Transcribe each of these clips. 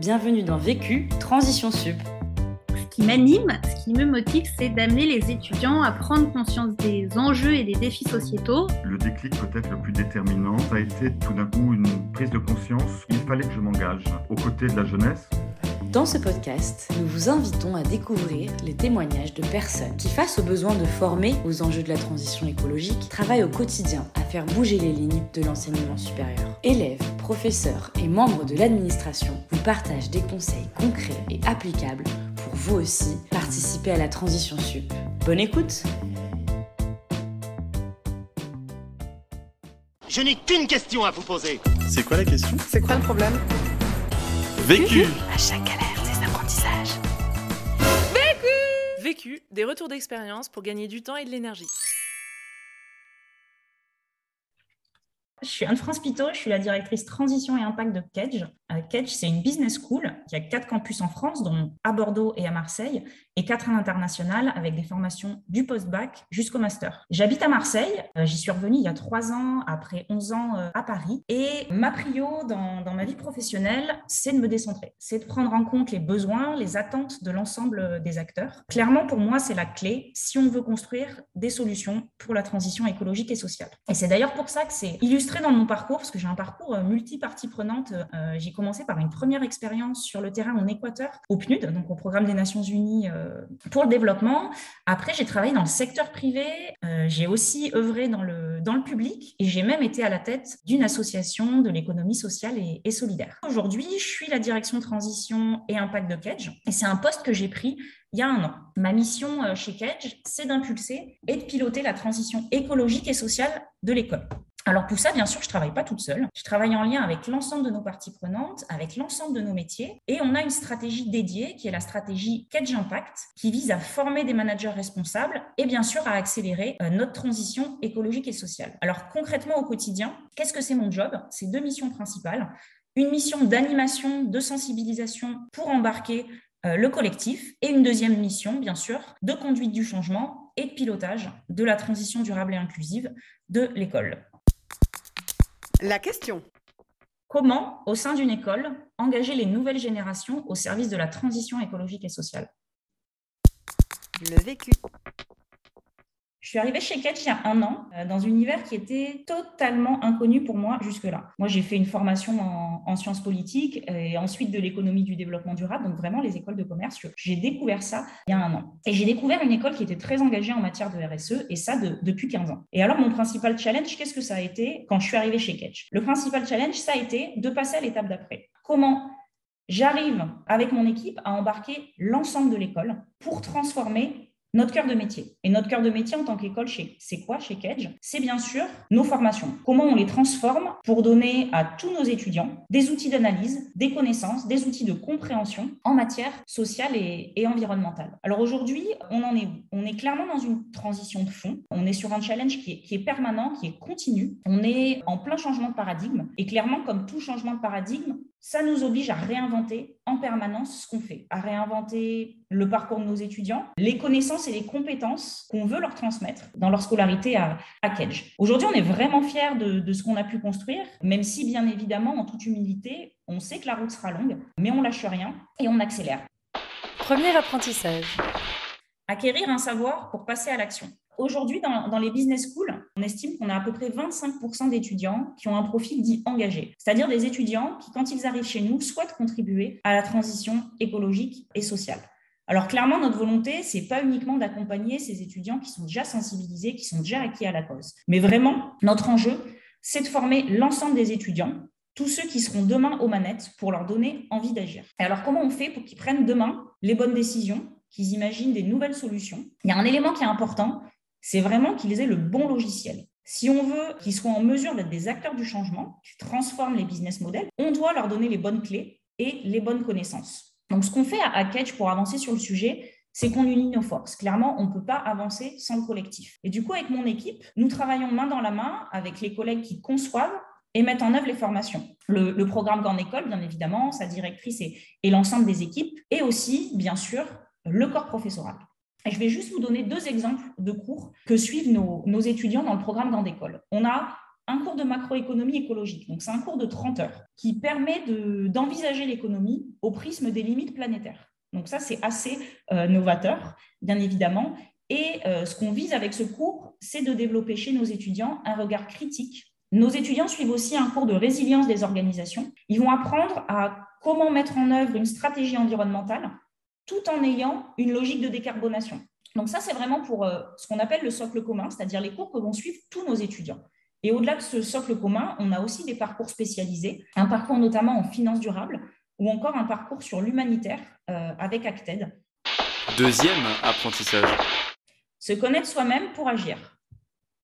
Bienvenue dans Vécu, Transition Sup. Ce qui m'anime, ce qui me motive, c'est d'amener les étudiants à prendre conscience des enjeux et des défis sociétaux. Le déclic peut-être le plus déterminant, ça a été tout d'un coup une prise de conscience. Il fallait que je m'engage aux côtés de la jeunesse dans ce podcast, nous vous invitons à découvrir les témoignages de personnes qui, face au besoin de former aux enjeux de la transition écologique, travaillent au quotidien à faire bouger les lignes de l'enseignement supérieur. Élèves, professeurs et membres de l'administration vous partagent des conseils concrets et applicables pour vous aussi participer à la transition sup. Bonne écoute Je n'ai qu'une question à vous poser. C'est quoi la question? C'est quoi le problème? Vécu À chaque galère, des apprentissages. Vécu Vécu, des retours d'expérience pour gagner du temps et de l'énergie. Suis Anne-France Pito, je suis la directrice transition et impact de Kedge. Euh, Kedge, c'est une business school qui a quatre campus en France, dont à Bordeaux et à Marseille, et quatre à l'international avec des formations du post-bac jusqu'au master. J'habite à Marseille, euh, j'y suis revenue il y a trois ans, après 11 ans euh, à Paris, et ma prio dans, dans ma vie professionnelle, c'est de me décentrer, c'est de prendre en compte les besoins, les attentes de l'ensemble des acteurs. Clairement, pour moi, c'est la clé si on veut construire des solutions pour la transition écologique et sociale. Et c'est d'ailleurs pour ça que c'est illustré dans mon parcours, parce que j'ai un parcours multi-partie prenante. j'ai commencé par une première expérience sur le terrain en Équateur, au PNUD, donc au Programme des Nations Unies euh, pour le développement. Après, j'ai travaillé dans le secteur privé, euh, j'ai aussi œuvré dans le, dans le public et j'ai même été à la tête d'une association de l'économie sociale et, solidaire. Aujourd'hui, je suis la direction transition et impact de Kedge et c'est un poste que j'ai pris il y a un an. Ma mission euh, chez Kedge, c'est d'impulser et de piloter la transition écologique et sociale de l'école. Alors pour ça, bien sûr, je ne travaille pas toute seule. Je travaille en lien avec l'ensemble de nos parties prenantes, avec l'ensemble de nos métiers. Et on a une stratégie dédiée qui est la stratégie Kedge Impact, qui vise à former des managers responsables et bien sûr à accélérer euh, notre transition écologique et sociale. Alors concrètement au quotidien, qu'est-ce que c'est mon job? C'est deux missions principales. Une mission d'animation, de sensibilisation pour embarquer euh, le collectif et une deuxième mission, bien sûr, de conduite du changement et de pilotage de la transition durable et inclusive de l'école. La question. Comment, au sein d'une école, engager les nouvelles générations au service de la transition écologique et sociale? Le vécu. Je suis arrivée chez Catch il y a un an, euh, dans un univers qui était totalement inconnu pour moi jusque-là. Moi, j'ai fait une formation en, sciences politiques et ensuite de l'économie du développement durable, donc vraiment les écoles de commerce. J'ai découvert ça il y a un an. Et j'ai découvert une école qui était très engagée en matière de RSE, et ça depuis 15 ans. Et alors, mon principal challenge, qu'est-ce que ça a été quand je suis arrivée chez Catch? Le principal challenge, ça a été de passer à l'étape d'après. Comment j'arrive avec mon équipe à embarquer l'ensemble de l'école pour transformer notre cœur de métier. Et notre cœur de métier en tant qu'école, c'est quoi chez Kedge? C'est bien sûr nos formations. Comment on les transforme pour donner à tous nos étudiants des outils d'analyse, des connaissances, des outils de compréhension en matière sociale et, environnementale. Alors aujourd'hui, on en est, on est clairement dans une transition de fond. On est sur un challenge qui est, qui est permanent, qui est continu. On est en plein changement de paradigme. Et clairement, comme tout changement de paradigme, ça nous oblige à réinventer en permanence ce qu'on fait, à réinventer le parcours de nos étudiants, les connaissances et les compétences qu'on veut leur transmettre dans leur scolarité à, à Kedge. Aujourd'hui, on est vraiment fiers de, ce qu'on a pu construire, même si, bien évidemment, en toute humilité, on sait que la route sera longue, mais on lâche rien et on accélère. Premier apprentissage. Acquérir un savoir pour passer à l'action. Aujourd'hui, dans, les business schools, on estime qu'on a à peu près 25% d'étudiants qui ont un profil dit engagé, c'est-à-dire des étudiants qui, quand ils arrivent chez nous, souhaitent contribuer à la transition écologique et sociale. Alors clairement, notre volonté, c'est pas uniquement d'accompagner ces étudiants qui sont déjà sensibilisés, qui sont déjà acquis à la cause, mais vraiment, notre enjeu, c'est de former l'ensemble des étudiants, tous ceux qui seront demain aux manettes, pour leur donner envie d'agir. Alors, comment on fait pour qu'ils prennent demain les bonnes décisions, qu'ils imaginent des nouvelles solutions? Il y a un élément qui est important, c'est vraiment qu'ils aient le bon logiciel. Si on veut qu'ils soient en mesure d'être des acteurs du changement, qui transforment les business models, on doit leur donner les bonnes clés et les bonnes connaissances. Donc, ce qu'on fait à Catch pour avancer sur le sujet, c'est qu'on unit nos forces. Clairement, on ne peut pas avancer sans le collectif. Et du coup, avec mon équipe, nous travaillons main dans la main avec les collègues qui conçoivent et mettent en œuvre les formations. Le, programme Grande École, bien évidemment, sa directrice et l'ensemble des équipes, et aussi, bien sûr, le corps professoral je vais juste vous donner deux exemples de cours que suivent nos, étudiants dans le programme Grande École. On a un cours de macroéconomie écologique. Donc, c'est un cours de 30 heures qui permet d'envisager l'économie au prisme des limites planétaires. Donc, ça, c'est assez euh, novateur, bien évidemment. Et euh, ce qu'on vise avec ce cours, c'est de développer chez nos étudiants un regard critique. Nos étudiants suivent aussi un cours de résilience des organisations. Ils vont apprendre à comment mettre en œuvre une stratégie environnementale tout en ayant une logique de décarbonation. Donc ça, c'est vraiment pour euh, ce qu'on appelle le socle commun, c'est-à-dire les cours que vont suivre tous nos étudiants. Et au-delà de ce socle commun, on a aussi des parcours spécialisés, un parcours notamment en finance durable ou encore un parcours sur l'humanitaire euh, avec Acted. Deuxième apprentissage. Se connaître soi-même pour agir.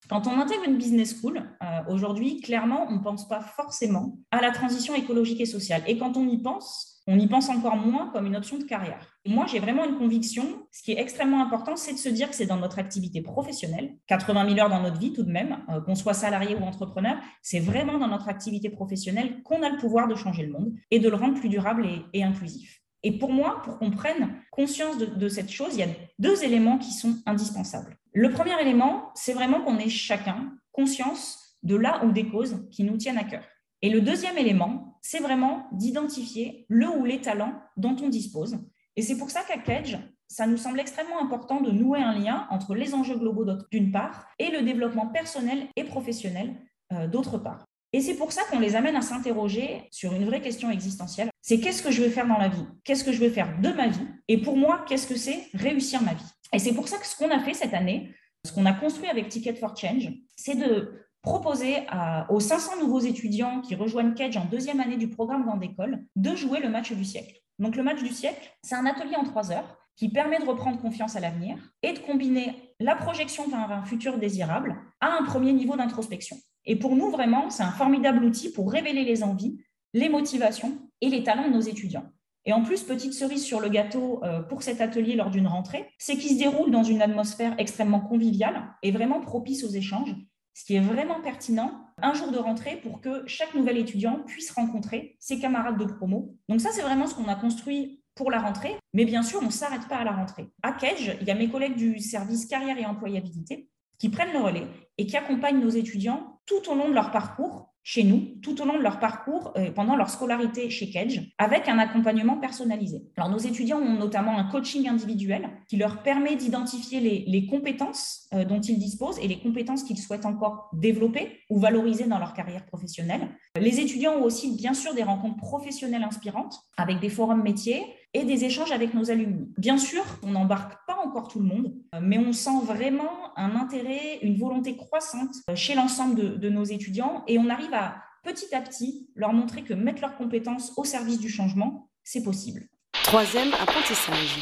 Quand on intègre une business school, euh, aujourd'hui, clairement, on ne pense pas forcément à la transition écologique et sociale. Et quand on y pense, on y pense encore moins comme une option de carrière. moi, j'ai vraiment une conviction, ce qui est extrêmement important, c'est de se dire que c'est dans notre activité professionnelle, 80 000 heures dans notre vie tout de même, euh, qu'on soit salarié ou entrepreneur, c'est vraiment dans notre activité professionnelle qu'on a le pouvoir de changer le monde et de le rendre plus durable et, inclusif. Et pour moi, pour qu'on prenne conscience de, de, cette chose, il y a deux éléments qui sont indispensables. Le premier élément, c'est vraiment qu'on ait chacun conscience de là ou des causes qui nous tiennent à cœur. Et le deuxième élément, c'est vraiment d'identifier le ou les talents dont on dispose. Et c'est pour ça qu'à Kedge, ça nous semble extrêmement important de nouer un lien entre les enjeux globaux d'une part et le développement personnel et professionnel euh, d'autre part. Et c'est pour ça qu'on les amène à s'interroger sur une vraie question existentielle. C'est qu'est-ce que je veux faire dans la vie? Qu'est-ce que je veux faire de ma vie? Et pour moi, qu'est-ce que c'est réussir ma vie? Et c'est pour ça que ce qu'on a fait cette année, ce qu'on a construit avec Ticket for Change, c'est de proposer aux 500 nouveaux étudiants qui rejoignent Kedge en deuxième année du programme Grande École de jouer le match du siècle. Donc le match du siècle, c'est un atelier en trois heures qui permet de reprendre confiance à l'avenir et de combiner la projection vers un futur désirable à un premier niveau d'introspection. Et pour nous, vraiment, c'est un formidable outil pour révéler les envies, les motivations et les talents de nos étudiants. Et en plus, petite cerise sur le gâteau euh, pour cet atelier lors d'une rentrée, c'est qu'il se déroule dans une atmosphère extrêmement conviviale et vraiment propice aux échanges ce qui est vraiment pertinent, un jour de rentrée pour que chaque nouvel étudiant puisse rencontrer ses camarades de promo. Donc ça, c'est vraiment ce qu'on a construit pour la rentrée, mais bien sûr, on ne s'arrête pas à la rentrée. À Kedge, il y a mes collègues du service carrière et employabilité qui prennent le relais et qui accompagnent nos étudiants tout au long de leur parcours chez nous tout au long de leur parcours euh, pendant leur scolarité chez Kedge avec un accompagnement personnalisé. Alors nos étudiants ont notamment un coaching individuel qui leur permet d'identifier les, compétences euh, dont ils disposent et les compétences qu'ils souhaitent encore développer ou valoriser dans leur carrière professionnelle. Les étudiants ont aussi bien sûr des rencontres professionnelles inspirantes avec des forums métiers et des échanges avec nos alumni. Bien sûr, on n'embarque pas encore tout le monde, euh, mais on sent vraiment un intérêt, une volonté croissante chez l'ensemble de, de nos étudiants et on arrive à petit à petit leur montrer que mettre leurs compétences au service du changement, c'est possible. Troisième apprentissage.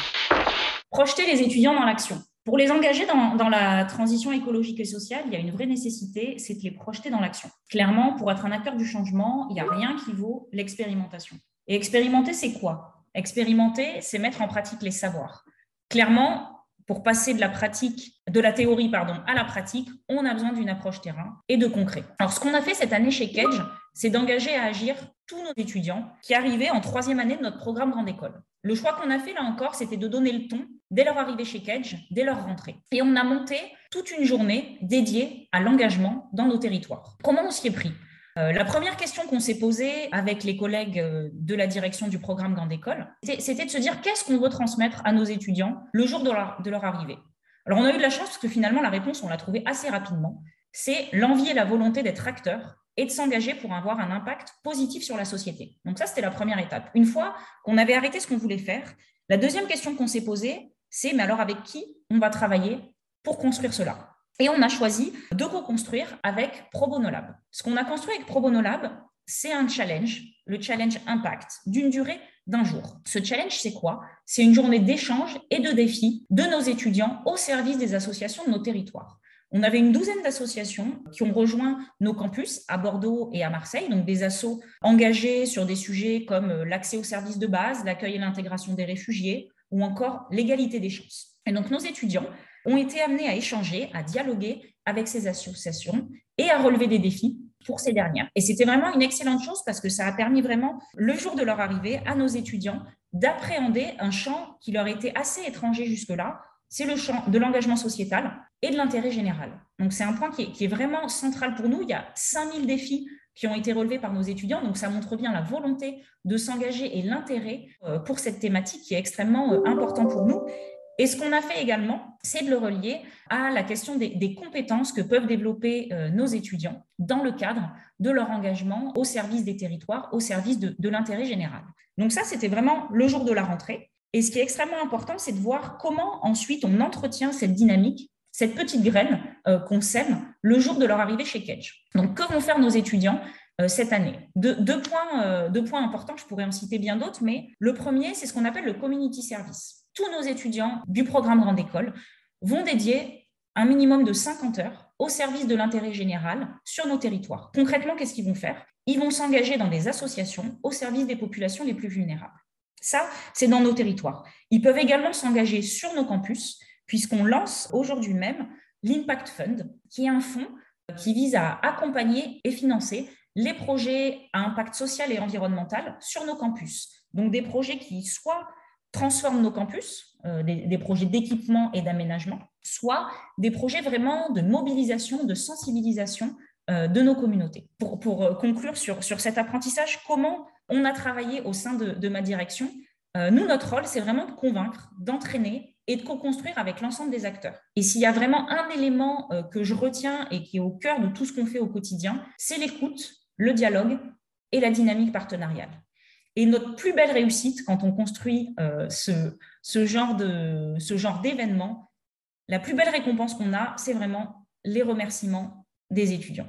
Projeter les étudiants dans l'action. Pour les engager dans, dans, la transition écologique et sociale, il y a une vraie nécessité, c'est de les projeter dans l'action. Clairement, pour être un acteur du changement, il n'y a rien qui vaut l'expérimentation. Et expérimenter, c'est quoi? Expérimenter, c'est mettre en pratique les savoirs. Clairement, pour passer de la théorie pardon, à la pratique, on a besoin d'une approche terrain et de concret. Alors, ce qu'on a fait cette année chez Kedge, c'est d'engager à agir tous nos étudiants qui arrivaient en troisième année de notre programme Grande École. Le choix qu'on a fait là encore, c'était de donner le ton dès leur arrivée chez Kedge, dès leur rentrée. Et on a monté toute une journée dédiée à l'engagement dans nos territoires. Comment on s'y est pris? Euh, la première question qu'on s'est posée avec les collègues euh, de la direction du programme Grande École, c'était de se dire qu'est-ce qu'on veut transmettre à nos étudiants le jour de leur, de leur arrivée? Alors on a eu de la chance parce que finalement la réponse, on l'a trouvée assez rapidement. C'est l'envie et la volonté d'être acteur et de s'engager pour avoir un impact positif sur la société. Donc ça, c'était la première étape. Une fois qu'on avait arrêté ce qu'on voulait faire, la deuxième question qu'on s'est posée, c'est mais alors avec qui on va travailler pour construire cela? Et on a choisi de reconstruire avec ProBonoLab. Ce qu'on a construit avec ProBonoLab, c'est un challenge, le challenge Impact, d'une durée d'un jour. Ce challenge, c'est quoi? C'est une journée d'échange et de défis de nos étudiants au service des associations de nos territoires. On avait une douzaine d'associations qui ont rejoint nos campus à Bordeaux et à Marseille, donc des assos engagés sur des sujets comme l'accès aux services de base, l'accueil et l'intégration des réfugiés ou encore l'égalité des chances. Et donc nos étudiants ont été amenés à échanger, à dialoguer avec ces associations et à relever des défis pour ces dernières. Et c'était vraiment une excellente chose parce que ça a permis vraiment, le jour de leur arrivée, à nos étudiants d'appréhender un champ qui leur était assez étranger jusque-là, c'est le champ de l'engagement sociétal, et de l'intérêt général. Donc c'est un point qui est, vraiment central pour nous. Il y a 5000 défis qui ont été relevés par nos étudiants, donc ça montre bien la volonté de s'engager et l'intérêt pour cette thématique qui est extrêmement important pour nous. Et ce qu'on a fait également, c'est de le relier à la question des, compétences que peuvent développer euh, nos étudiants dans le cadre de leur engagement au service des territoires, au service de, l'intérêt général. Donc ça, c'était vraiment le jour de la rentrée. Et ce qui est extrêmement important, c'est de voir comment ensuite on entretient cette dynamique, cette petite graine euh, qu'on sème le jour de leur arrivée chez Kedge. Donc, que vont faire nos étudiants euh, cette année? deux, points, deux points importants, je pourrais en citer bien d'autres, mais le premier, c'est ce qu'on appelle le community service tous nos étudiants du programme Grande École vont dédier un minimum de 50 heures au service de l'intérêt général sur nos territoires. Concrètement, qu'est-ce qu'ils vont faire? Ils vont s'engager dans des associations au service des populations les plus vulnérables. Ça, c'est dans nos territoires. Ils peuvent également s'engager sur nos campus, puisqu'on lance aujourd'hui même l'Impact Fund, qui est un fonds qui vise à accompagner et financer les projets à impact social et environnemental sur nos campus. Donc des projets qui soient transforment nos campus, euh, des, projets d'équipement et d'aménagement, soit des projets vraiment de mobilisation, de sensibilisation euh, de nos communautés. Pour, euh, conclure sur, sur, cet apprentissage, comment on a travaillé au sein de, ma direction Nous, notre rôle, c'est vraiment de convaincre, d'entraîner et de co-construire avec l'ensemble des acteurs. Et s'il y a vraiment un élément que je retiens et qui est au cœur de tout ce qu'on fait au quotidien, c'est l'écoute, le dialogue et la dynamique partenariale. Et notre plus belle réussite quand on construit euh, ce, ce, genre de, ce genre d'événement, la plus belle récompense qu'on a, c'est vraiment les remerciements des étudiants.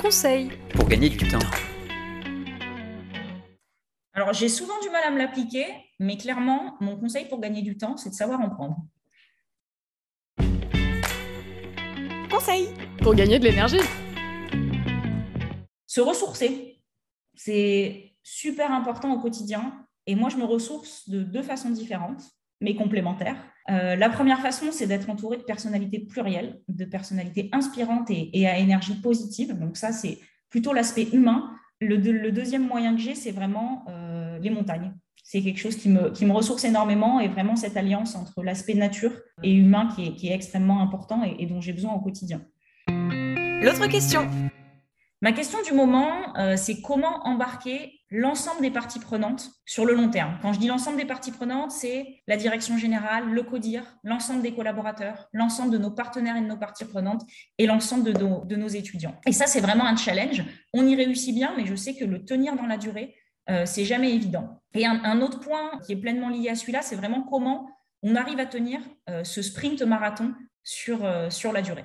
Conseil pour gagner du temps. Alors, j'ai souvent du mal à me l'appliquer, mais clairement, mon conseil pour gagner du temps, c'est de savoir en prendre. Conseil pour gagner de l'énergie se ressourcer, c'est super important au quotidien. Et moi, je me ressource de deux façons différentes, mais complémentaires. Euh, la première façon, c'est d'être entouré de personnalités plurielles, de personnalités inspirantes et, à énergie positive. Donc ça, c'est plutôt l'aspect humain. Le, deuxième moyen que j'ai, c'est vraiment euh, les montagnes. C'est quelque chose qui me, ressource énormément et vraiment cette alliance entre l'aspect nature et humain qui est extrêmement important et dont j'ai besoin au quotidien. L'autre question Ma question du moment, euh, c'est comment embarquer l'ensemble des parties prenantes sur le long terme. Quand je dis l'ensemble des parties prenantes, c'est la direction générale, le CODIR, l'ensemble des collaborateurs, l'ensemble de nos partenaires et de nos parties prenantes et l'ensemble de nos, étudiants. Et ça, c'est vraiment un challenge. On y réussit bien, mais je sais que le tenir dans la durée, euh, c'est jamais évident. Et un, autre point qui est pleinement lié à celui-là, c'est vraiment comment on arrive à tenir euh, ce sprint marathon sur la durée.